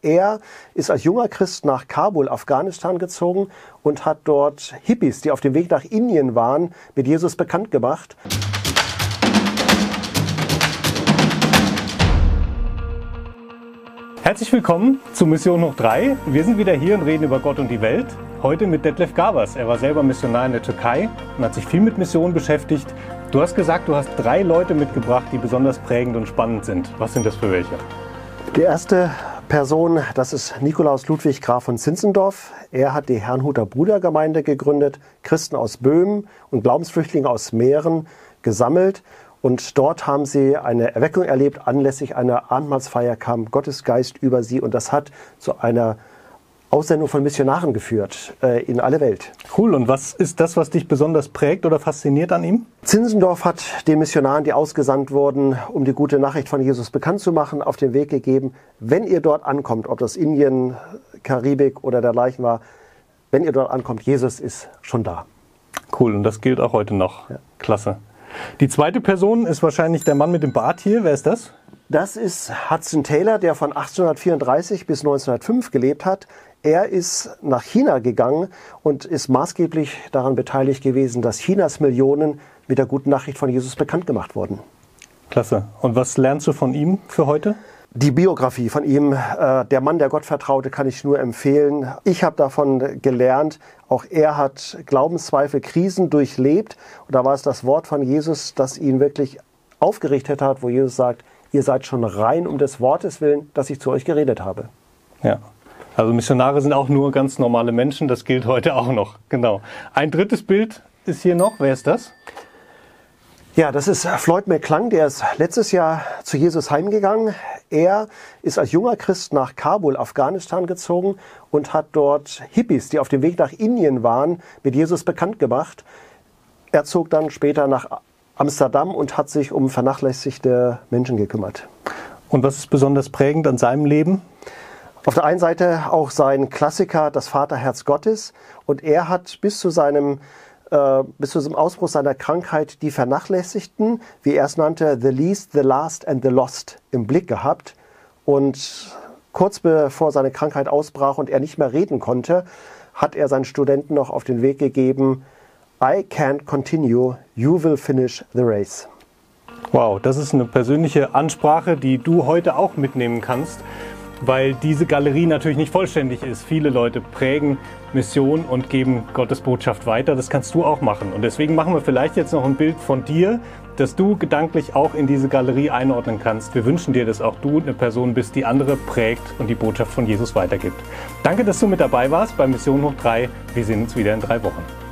Er ist als junger Christ nach Kabul, Afghanistan gezogen und hat dort Hippies, die auf dem Weg nach Indien waren, mit Jesus bekannt gemacht. Herzlich willkommen zu Mission Hoch 3. Wir sind wieder hier und reden über Gott und die Welt. Heute mit Detlef Gabas. Er war selber Missionar in der Türkei und hat sich viel mit Missionen beschäftigt. Du hast gesagt, du hast drei Leute mitgebracht, die besonders prägend und spannend sind. Was sind das für welche? Die erste Person, das ist Nikolaus Ludwig Graf von Zinzendorf. Er hat die Herrnhuter Brudergemeinde gegründet, Christen aus Böhmen und Glaubensflüchtlinge aus Mähren gesammelt und dort haben sie eine Erweckung erlebt. Anlässlich einer Abendmahlsfeier kam Gottes Geist über sie und das hat zu einer Aussendung von Missionaren geführt äh, in alle Welt. Cool. Und was ist das, was dich besonders prägt oder fasziniert an ihm? Zinzendorf hat den Missionaren, die ausgesandt wurden, um die gute Nachricht von Jesus bekannt zu machen, auf den Weg gegeben, wenn ihr dort ankommt, ob das Indien, Karibik oder dergleichen war, wenn ihr dort ankommt, Jesus ist schon da. Cool. Und das gilt auch heute noch. Ja. Klasse. Die zweite Person ist wahrscheinlich der Mann mit dem Bart hier. Wer ist das? Das ist Hudson Taylor, der von 1834 bis 1905 gelebt hat. Er ist nach China gegangen und ist maßgeblich daran beteiligt gewesen, dass Chinas Millionen mit der guten Nachricht von Jesus bekannt gemacht wurden. Klasse. Und was lernst du von ihm für heute? Die Biografie von ihm, äh, der Mann, der Gott vertraute, kann ich nur empfehlen. Ich habe davon gelernt, auch er hat Glaubenszweifel, Krisen durchlebt. Und da war es das Wort von Jesus, das ihn wirklich aufgerichtet hat, wo Jesus sagt, ihr seid schon rein um des Wortes willen, dass ich zu euch geredet habe. Ja. Also Missionare sind auch nur ganz normale Menschen, das gilt heute auch noch. Genau. Ein drittes Bild ist hier noch. Wer ist das? Ja, das ist Floyd McClung, der ist letztes Jahr zu Jesus heimgegangen. Er ist als junger Christ nach Kabul, Afghanistan gezogen und hat dort Hippies, die auf dem Weg nach Indien waren, mit Jesus bekannt gemacht. Er zog dann später nach Amsterdam und hat sich um vernachlässigte Menschen gekümmert. Und was ist besonders prägend an seinem Leben? Auf der einen Seite auch sein Klassiker, das Vaterherz Gottes. Und er hat bis zu seinem äh, bis zu diesem Ausbruch seiner Krankheit die Vernachlässigten, wie er es nannte, the least, the last and the lost im Blick gehabt. Und kurz bevor seine Krankheit ausbrach und er nicht mehr reden konnte, hat er seinen Studenten noch auf den Weg gegeben, I can't continue, you will finish the race. Wow, das ist eine persönliche Ansprache, die du heute auch mitnehmen kannst weil diese Galerie natürlich nicht vollständig ist. Viele Leute prägen Mission und geben Gottes Botschaft weiter. Das kannst du auch machen. Und deswegen machen wir vielleicht jetzt noch ein Bild von dir, dass du gedanklich auch in diese Galerie einordnen kannst. Wir wünschen dir, dass auch du eine Person bist, die andere prägt und die Botschaft von Jesus weitergibt. Danke, dass du mit dabei warst bei Mission Hoch 3. Wir sehen uns wieder in drei Wochen.